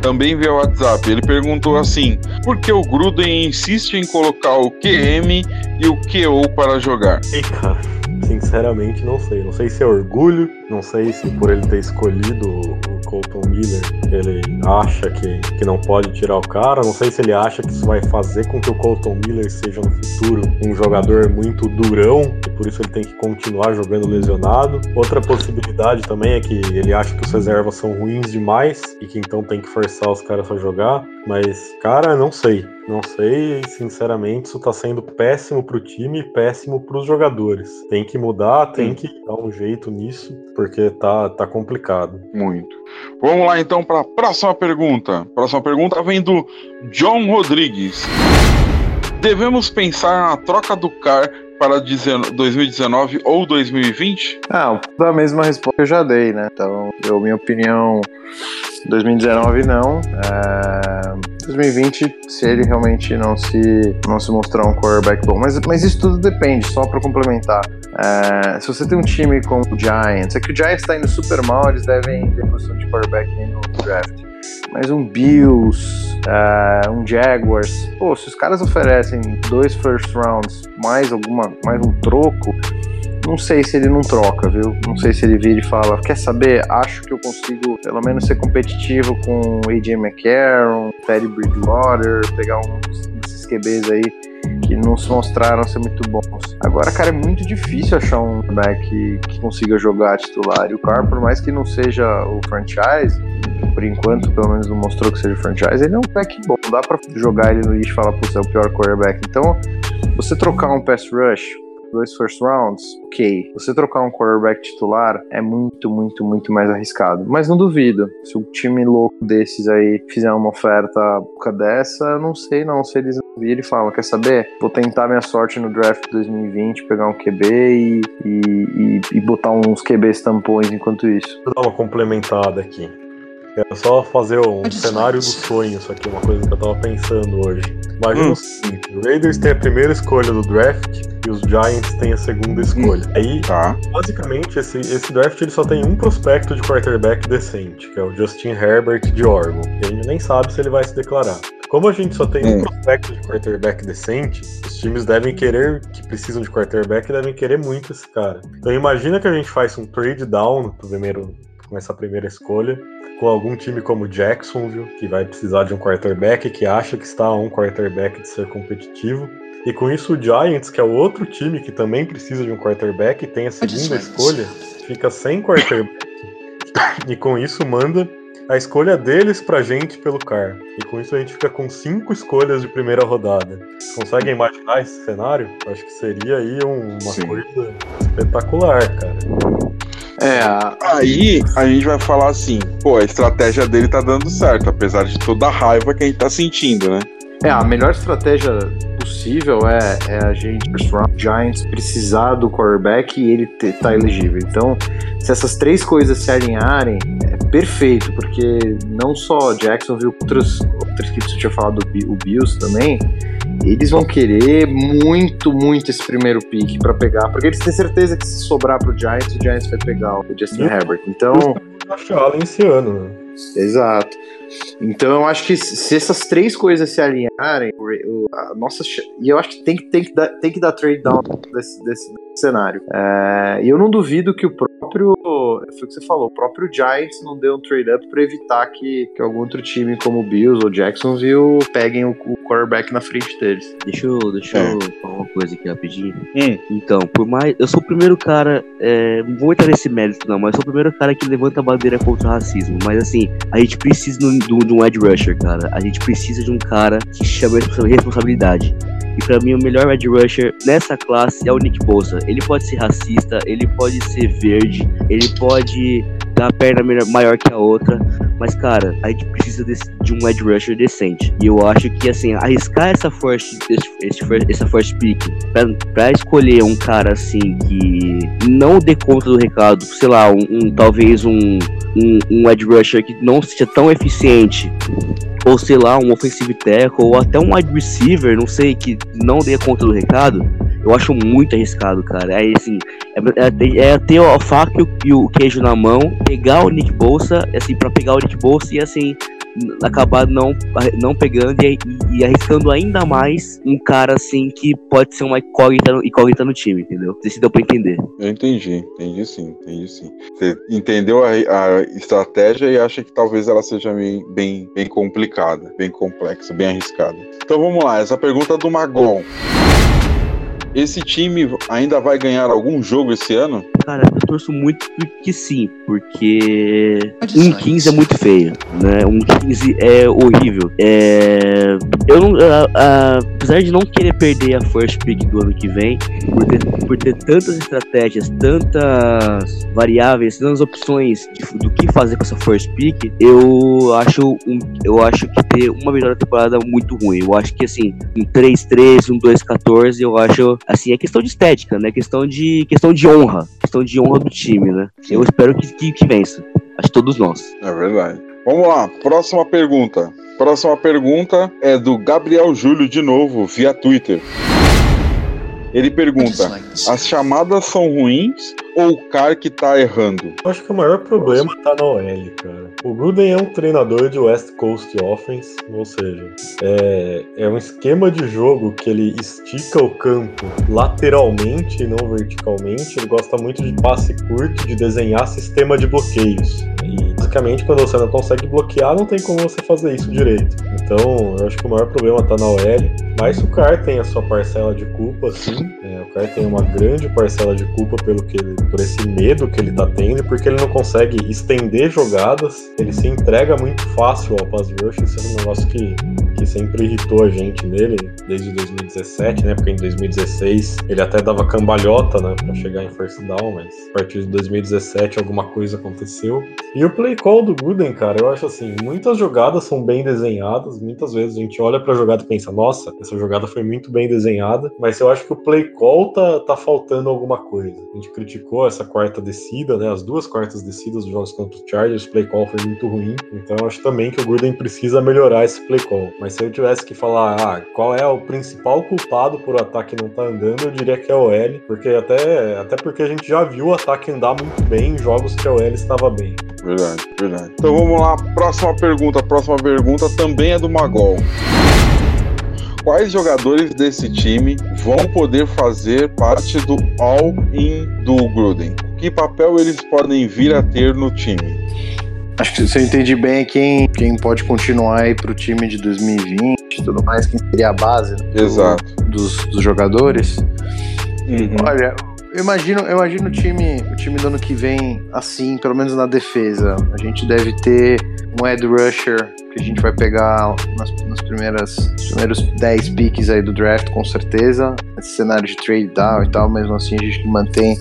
Também via WhatsApp. Ele perguntou assim: por que o Gruden insiste em colocar o QM e o QO para jogar? Ei, cara, sinceramente não sei. Não sei se é orgulho, não sei se por ele ter escolhido o Colton Miller, ele acha que, que não pode tirar o cara. Não sei se ele acha que isso vai fazer com que o Colton Miller seja no futuro um jogador muito durão e por isso ele tem que continuar jogando lesionado. Outra possibilidade também é que ele acha que os reservas são ruins demais e que então tem que forçar os caras a jogar. Mas, cara, não sei. Não sei, sinceramente, isso tá sendo péssimo pro time e péssimo pros jogadores. Tem que mudar, tem que dar um jeito nisso, porque tá, tá complicado. Muito. Vamos lá então para a próxima pergunta. Próxima pergunta vem do John Rodrigues. Devemos pensar na troca do CAR para 2019 ou 2020? Ah, da mesma resposta que eu já dei, né? Então, eu, minha opinião, 2019 não. É, 2020, se ele realmente não se, não se mostrar um quarterback bom. Mas, mas isso tudo depende, só para complementar. É, se você tem um time como o Giants, é que o Giants está indo super mal, eles devem ter posição de quarterback no draft mas um Bills, uh, um Jaguars, pô, se os caras oferecem dois first rounds mais alguma, mais um troco, não sei se ele não troca, viu? Não sei se ele vira e fala, quer saber? Acho que eu consigo pelo menos ser competitivo com AJ McCarron, Teddy Bridgewater, pegar uns desses QBs aí que não se mostraram ser muito bons. Agora, cara, é muito difícil achar um back que, que consiga jogar titular. E o Carr, por mais que não seja o franchise, por enquanto, pelo menos não mostrou que seja franchise, ele é um back bom. Não dá pra jogar ele no lixo e falar, putz, é o pior quarterback. Então, você trocar um pass rush dois first rounds, ok. Você trocar um quarterback titular é muito, muito, muito mais arriscado. Mas não duvido. Se o time louco desses aí fizer uma oferta dessa, eu não sei não. Se eles e falam, quer saber? Vou tentar minha sorte no draft 2020, pegar um QB e, e, e, e botar uns QBs tampões enquanto isso. Vou dar uma complementada aqui. Quero só fazer um cenário dos sonhos aqui, uma coisa que eu tava pensando hoje. Imagina hum. o seguinte: o Raiders tem a primeira escolha do draft e os Giants têm a segunda escolha. Hum. Aí, tá. basicamente, esse, esse draft ele só tem um prospecto de quarterback decente, que é o Justin Herbert de Oregon. E a gente nem sabe se ele vai se declarar. Como a gente só tem um hum. prospecto de quarterback decente, os times devem querer, que precisam de quarterback, devem querer muito esse cara. Então imagina que a gente faz um trade down no primeiro, com essa primeira escolha com algum time como Jacksonville, que vai precisar de um quarterback, que acha que está a um quarterback de ser competitivo. E com isso o Giants, que é o outro time que também precisa de um quarterback, tem a segunda escolha, fica sem quarterback. e com isso manda a escolha deles pra gente pelo CAR. E com isso a gente fica com cinco escolhas de primeira rodada. Conseguem imaginar esse cenário? Acho que seria aí uma Sim. coisa espetacular, cara. É, aí a gente vai falar assim, pô, a estratégia dele tá dando certo, apesar de toda a raiva que a gente tá sentindo, né? É, a melhor estratégia possível é, é a gente, o Giants, precisar do quarterback e ele ter, tá elegível. Então, se essas três coisas se alinharem, é perfeito, porque não só Jacksonville, outras, outras equipes que eu tinha falado, o Bills também, eles vão querer muito, muito esse primeiro pick para pegar, porque eles têm certeza que se sobrar pro Giants, o Giants vai pegar o Justin Herbert. Então. Achar esse ano, né? Exato. Então eu acho que se essas três coisas se alinharem, a nossa e eu acho que tem, tem, que, dar, tem que dar trade down desse, desse cenário. É, e eu não duvido que o próprio, foi o que você falou, o próprio Giants não deu um trade up para evitar que, que algum outro time como o Bills ou Jacksonville peguem o, o quarterback na frente deles. Deixa eu, deixa é. eu falar uma coisa aqui rapidinho. Hum. Então, por mais. Eu sou o primeiro cara. É, não vou entrar nesse mérito, não, mas eu sou o primeiro cara que levanta a bandeira contra o racismo. Mas assim, a gente precisa de um, de um Ed Rusher, cara. A gente precisa de um cara que chama responsabilidade. E para mim, o melhor Ed Rusher nessa classe é o Nick Bosa. Ele pode ser racista, ele pode ser verde, ele pode a perna maior que a outra. Mas, cara, a gente precisa de um Ed Rusher decente. E eu acho que, assim, arriscar essa first, esse, esse, essa first pick pra, pra, escolher um cara, assim, que não dê conta do recado, sei lá, um, um talvez um, um, um Ed Rusher que não seja tão eficiente ou sei lá, um offensive tackle, ou até um wide receiver, não sei, que não dê conta do recado, eu acho muito arriscado, cara. É assim, é, é, é ter a faca e o, e o, queijo na mão, pegar o Nick Bolsa, assim, para pegar o Nick Bolsa e assim, acabar não, não pegando e, e, arriscando ainda mais um cara assim que pode ser uma incógnita, incógnita no time, entendeu? Não sei se deu pra entender. Eu entendi, entendi sim, entendi sim. Você entendeu a, a estratégia e acha que talvez ela seja bem, bem, bem complicada, bem complexa, bem arriscada. Então vamos lá, essa pergunta é do Magon. Esse time ainda vai ganhar algum jogo esse ano? Cara, eu torço muito que sim, porque um 15 é muito feio, né? Um 15 é horrível. É... Eu não, a, a, apesar de não querer perder a first pick do ano que vem, por ter, por ter tantas estratégias, tantas variáveis, tantas opções de, do que fazer com essa first pick, eu acho, um, eu acho que ter uma melhor temporada é muito ruim. Eu acho que assim, um 3-13, um 2-14, eu acho assim, é questão de estética, né? Questão de, questão de honra. Questão de honra do time, né? Eu espero que, que, que vença. Acho que todos nós. É verdade. Vamos lá, próxima pergunta. Próxima pergunta é do Gabriel Júlio de novo, via Twitter. Ele pergunta: as chamadas são ruins ou o cara que tá errando? Eu acho que o maior problema tá na OL, cara. O Gruden é um treinador de West Coast Offense, ou seja, é, é um esquema de jogo que ele estica o campo lateralmente e não verticalmente. Ele gosta muito de passe curto, de desenhar sistema de bloqueios. E basicamente, quando você não consegue bloquear, não tem como você fazer isso direito. Então, eu acho que o maior problema tá na OL. Mas o Carr tem a sua parcela de culpa, sim. É, o Carr tem uma grande parcela de culpa pelo que ele por esse medo que ele tá tendo, porque ele não consegue estender jogadas, ele se entrega muito fácil ao pass rush, isso é um negócio que, sempre irritou a gente nele desde 2017, né? Porque em 2016 ele até dava cambalhota, né, para chegar em first down, mas a partir de 2017 alguma coisa aconteceu. E o play call do Gooden, cara, eu acho assim, muitas jogadas são bem desenhadas, muitas vezes a gente olha para a jogada e pensa, nossa, essa jogada foi muito bem desenhada, mas eu acho que o play call tá, tá faltando alguma coisa. A gente criticou essa quarta descida, né? As duas quartas descidas dos jogos contra o Chargers, o play call foi muito ruim. Então eu acho também que o Gruden precisa melhorar esse play call. Mas se eu tivesse que falar, ah, qual é o principal culpado por o ataque não estar tá andando, eu diria que é o L, porque até, até porque a gente já viu o ataque andar muito bem em jogos que a OL estava bem. Verdade, verdade. Então vamos lá, próxima pergunta. Próxima pergunta também é do Magol quais jogadores desse time vão poder fazer parte do all-in do Gruden? Que papel eles podem vir a ter no time? Acho que se eu entendi bem, quem, quem pode continuar aí pro time de 2020 e tudo mais, quem seria a base né, Exato. dos, dos jogadores. Uhum. Olha, eu imagino, eu imagino o time, o time do ano que vem assim, pelo menos na defesa. A gente deve ter um Ed Rusher que a gente vai pegar nas, nas primeiras, primeiros 10 piques aí do draft, com certeza. Esse cenário de trade down e tal, mesmo assim a gente mantém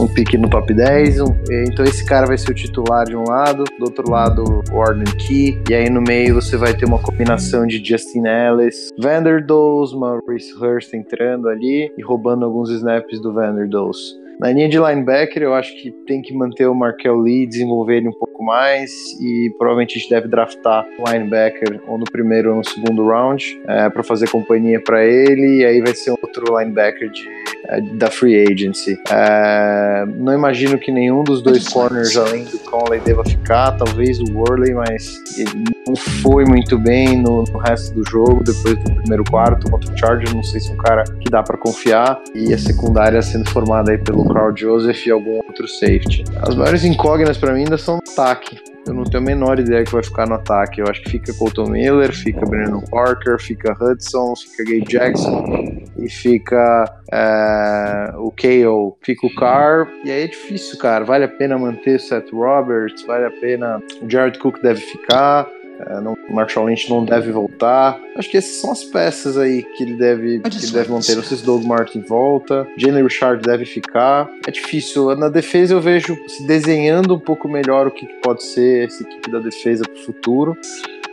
um pique no top 10. Um, então esse cara vai ser o titular de um lado, do outro lado o Warden Key, e aí no meio você vai ter uma combinação de Justin Ellis, Vanderdoes, Maurice Hurst entrando ali e roubando alguns snaps do Vanderdoes. Na linha de linebacker, eu acho que tem que manter o Markel Lee, desenvolver ele um pouco mais e provavelmente a gente deve draftar o linebacker ou no primeiro ou no segundo round é, para fazer companhia para ele e aí vai ser outro linebacker de, é, da free agency. É, não imagino que nenhum dos dois corners além do Conley deva ficar, talvez o Worley, mas ele não foi muito bem no, no resto do jogo depois do primeiro quarto contra o Chargers. Não sei se é um cara que dá para confiar e a secundária sendo formada aí pelo Carl Joseph e algum outro safety. As maiores incógnitas para mim ainda são no ataque. Eu não tenho a menor ideia que vai ficar no ataque. Eu acho que fica Colton Miller, fica Brandon Parker, fica Hudson, fica Gabe Jackson e fica é, o KO, fica o Carr. E aí é difícil, cara. Vale a pena manter Seth Roberts, vale a pena. O Jared Cook deve ficar. É, não, o Marshall Lynch não deve voltar. Acho que essas são as peças aí que ele deve, que ele deve manter. Se Doug Martin volta. Jalen Richard deve ficar. É difícil. Na defesa eu vejo se desenhando um pouco melhor o que, que pode ser essa equipe da defesa para o futuro.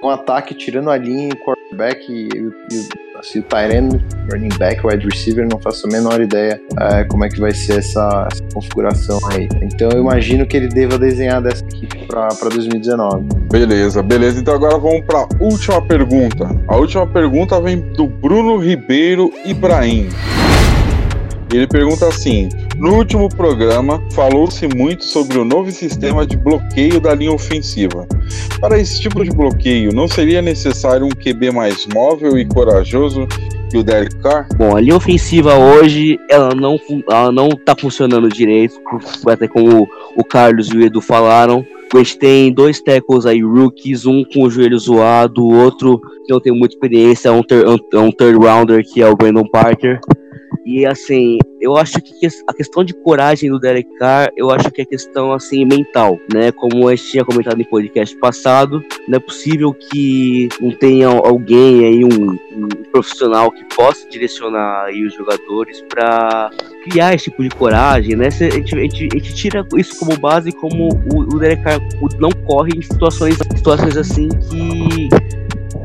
Um ataque tirando a linha, quarterback e, e, assim, o Tyrene, running back, wide receiver, não faço a menor ideia é, como é que vai ser essa, essa, configuração aí. Então eu imagino que ele deva desenhar dessa equipe para 2019. Beleza, beleza. Então agora vamos para a última pergunta. A última pergunta vem do Bruno Ribeiro Ibrahim. Ele pergunta assim: No último programa, falou-se muito sobre o novo sistema de bloqueio da linha ofensiva. Para esse tipo de bloqueio, não seria necessário um QB mais móvel e corajoso que o Derek Carr? Bom, a linha ofensiva hoje, ela não, ela não tá funcionando direito, até como o Carlos e o Edu falaram. Gente tem dois tackles aí, rookies, um com o joelho zoado, o outro que não tem muita experiência, é um, ter, um, um third rounder, que é o Brandon Parker. E assim, eu acho que a questão de coragem do Derek Carr, eu acho que é questão assim mental, né? Como a gente tinha comentado em podcast passado, não é possível que não tenha alguém aí, um, um profissional que possa direcionar aí os jogadores para criar esse tipo de coragem, né? A gente, a gente, a gente tira isso como base, como o, o Derek Carr não corre em situações, situações assim que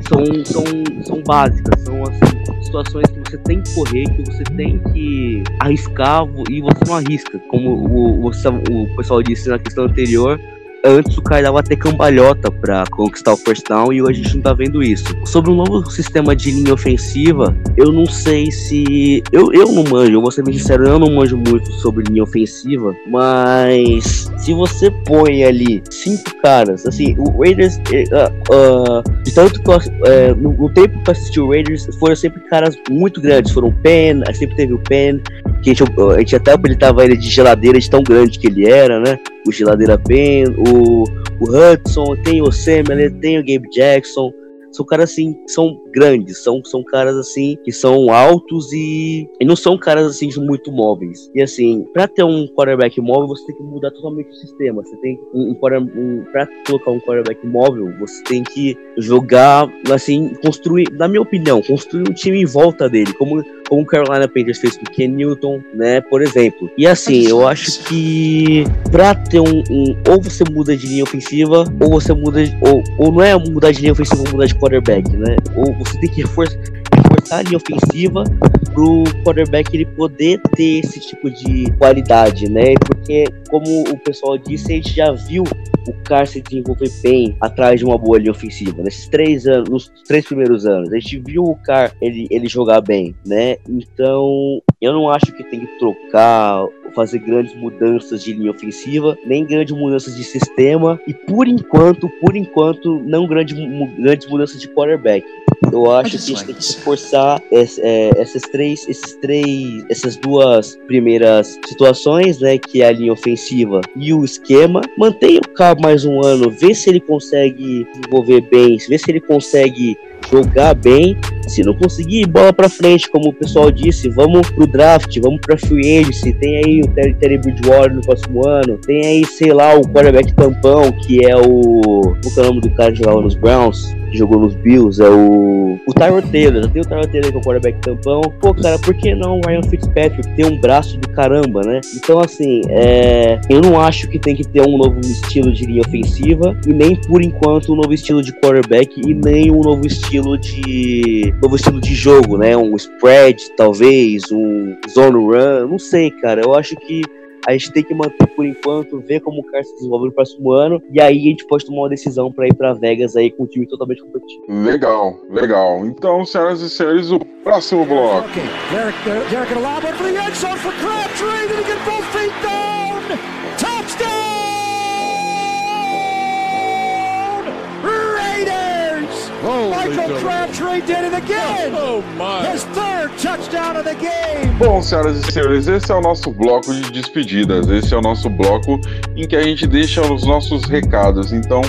são, são, são básicas, são assim, situações que você tem que correr, que você tem que arriscar e você não arrisca. Como o, o, o pessoal disse na questão anterior, antes o cara dava até cambalhota para conquistar o first down e hoje a gente não tá vendo isso. Sobre um novo sistema de linha ofensiva, eu não sei se. Eu, eu não manjo, eu vou ser bem sincero, eu não manjo muito sobre linha ofensiva, mas se você põe ali cinco caras, assim, o Raiders, uh, uh, de tanto que uh, no, no, tempo que eu assisti o Raiders, foram sempre caras muito grandes, foram o Penn, sempre teve o Penn, que a gente, a gente até apelidava ele de geladeira de tão grande que ele era, né? O Geladeira Penn, o, o Hudson, tem o Samuel, tem o Gabe Jackson. São caras assim, são grandes, são, são caras assim que são altos e, e não são caras assim muito móveis. E assim, para ter um quarterback móvel, você tem que mudar totalmente o sistema. Você tem um, um, um para colocar um quarterback móvel, você tem que jogar assim, construir, na minha opinião, construir um time em volta dele, como como Carolina Panthers fez com Ken Newton, né, por exemplo. E assim, eu acho que pra ter um, um, ou você muda de linha ofensiva, ou você muda, ou, ou não é mudar de linha ofensiva, ou mudar de quarterback, né? Ou você tem que reforçar, reforçar a linha ofensiva pro quarterback ele poder ter esse tipo de qualidade, né? Porque, como o pessoal disse, a gente já viu o Carr se desenvolver bem atrás de uma boa linha ofensiva. Nesses três anos, nos três primeiros anos, a gente viu o Carr ele, ele jogar bem, né? Então, eu não acho que tem que trocar, fazer grandes mudanças de linha ofensiva, nem grandes mudanças de sistema, e por enquanto, por enquanto, não grande, grandes mudanças de quarterback. Eu acho que a gente tem que esforçar é, essas três, esses três, essas duas primeiras situações, né? Que é a linha ofensiva e o esquema. Mantenha o cabo mais um ano, vê se ele consegue desenvolver bem, vê se ele consegue jogar bem. Se não conseguir, bola para frente, como o pessoal disse, vamos pro draft, vamos pra free agency. Tem aí o Terry, Terry Bridgewater no próximo ano. Tem aí, sei lá, o quarterback tampão, que é o. Qual é o nome do cara que jogava nos Browns? Que jogou nos Bills? É o. O Tyrod Taylor. Tem o Tyrod Taylor que é o quarterback tampão. Pô, cara, por que não o Ryan Fitzpatrick? Tem um braço do caramba, né? Então, assim, é... eu não acho que tem que ter um novo estilo de linha ofensiva. E nem por enquanto um novo estilo de quarterback. E nem um novo estilo de novo estilo de jogo, né? Um spread, talvez, um zone run, não sei, cara. Eu acho que a gente tem que manter por enquanto, ver como o cara se desenvolve no próximo ano, e aí a gente pode tomar uma decisão para ir para Vegas aí com um time totalmente competitivo. Legal, legal. Então, senhoras e senhores, o próximo bloco. Michael Crabtree did it again. Oh my. His third touchdown of the game. Bom, senhoras e senhores, esse é o nosso bloco de despedidas. Esse é o nosso bloco em que a gente deixa os nossos recados. Então,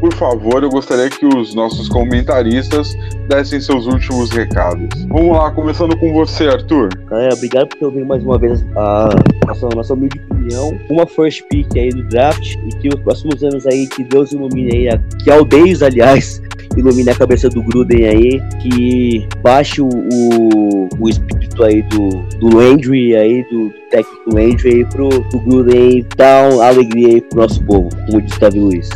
por favor, eu gostaria que os nossos comentaristas dessem seus últimos recados. Vamos lá, começando com você, Arthur. É, obrigado por ter ouvido mais uma vez a nossa, nossa humilde opinião. Uma first pick aí do draft e que os próximos anos aí, que Deus ilumine aí, que aldeias, aliás, ilumine a cabeça do Gruden aí, que baixe o, o, o espírito aí do, do Landry aí, do técnico Landry aí pro, pro Gruden dar uma alegria aí pro nosso povo, como disse Davi Luiz.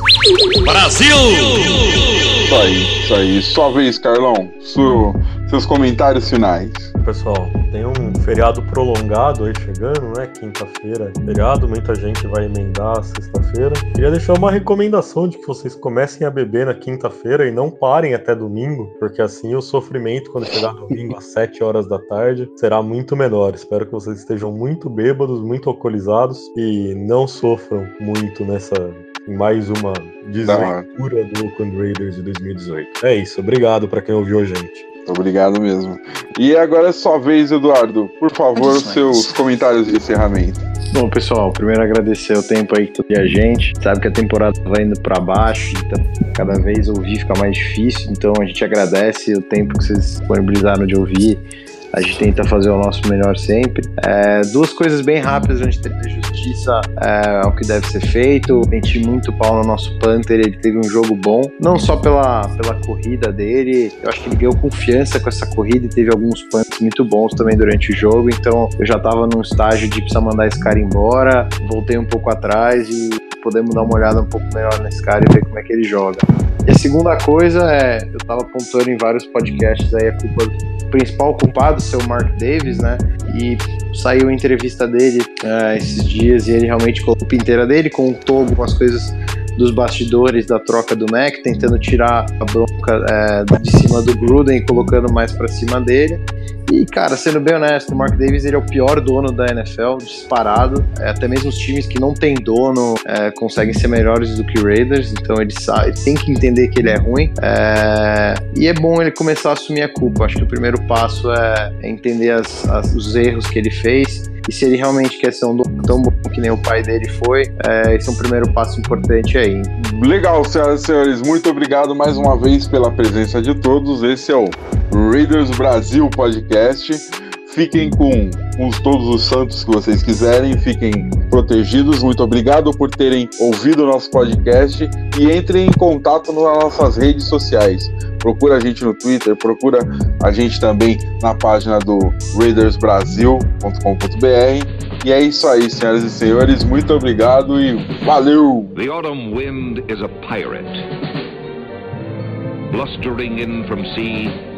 Brasil! Isso aí, isso aí. Sua vez, Carlão. Seu, seus comentários finais. Pessoal, tem um feriado prolongado aí chegando, né? Quinta-feira, feriado, muita gente vai emendar sexta-feira. Queria deixar uma recomendação de que vocês comecem a beber na quinta-feira e não parem até domingo, porque assim o sofrimento quando chegar domingo às 7 horas da tarde será muito menor. Espero que vocês estejam muito bêbados, muito alcoolizados e não sofram muito nessa mais uma desventura do Oakland Raiders de 2018. É isso, obrigado para quem ouviu a gente. Obrigado mesmo. E agora é sua vez, Eduardo. Por favor, seus comentários de encerramento. Bom, pessoal, primeiro agradecer o tempo aí que a gente. Sabe que a temporada vai indo para baixo, então cada vez ouvir fica mais difícil. Então a gente agradece o tempo que vocês disponibilizaram de ouvir a gente tenta fazer o nosso melhor sempre. É, duas coisas bem rápidas, gente tem justiça é, ao que deve ser feito. Meti muito pau no nosso Panther, ele teve um jogo bom, não só pela, pela corrida dele, eu acho que ele ganhou confiança com essa corrida e teve alguns punts muito bons também durante o jogo, então eu já tava num estágio de precisar mandar esse cara embora, voltei um pouco atrás e podemos dar uma olhada um pouco melhor nesse cara e ver como é que ele joga. E a segunda coisa é, eu tava apontando em vários podcasts aí a culpa o principal culpado ser o Mark Davis, né? E saiu a entrevista dele uh, esses dias e ele realmente colocou a inteira dele, contou algumas coisas dos bastidores da troca do Mac, tentando tirar a bronca é, de cima do Gruden e colocando mais para cima dele. E, cara, sendo bem honesto, o Mark Davis ele é o pior dono da NFL, disparado. É, até mesmo os times que não têm dono é, conseguem ser melhores do que o Raiders, então ele, sabe, ele tem que entender que ele é ruim. É, e é bom ele começar a assumir a culpa. Acho que o primeiro passo é, entender as, as, os erros que ele fez e se ele realmente quer ser um dono tão bom que nem o pai dele foi, é, esse é um primeiro passo importante aí. Legal, senhoras e senhores, muito obrigado mais uma vez pela presença de todos. Esse é o Raiders Brasil Podcast. Fiquem com, com todos os santos que vocês quiserem, fiquem protegidos. Muito obrigado por terem ouvido o nosso podcast e entrem em contato nas nossas redes sociais. Procura a gente no Twitter, procura a gente também na página do raidersbrasil.com.br. E é isso aí, senhoras e senhores. Muito obrigado e valeu! The autumn wind is a pirate, blustering in from sea.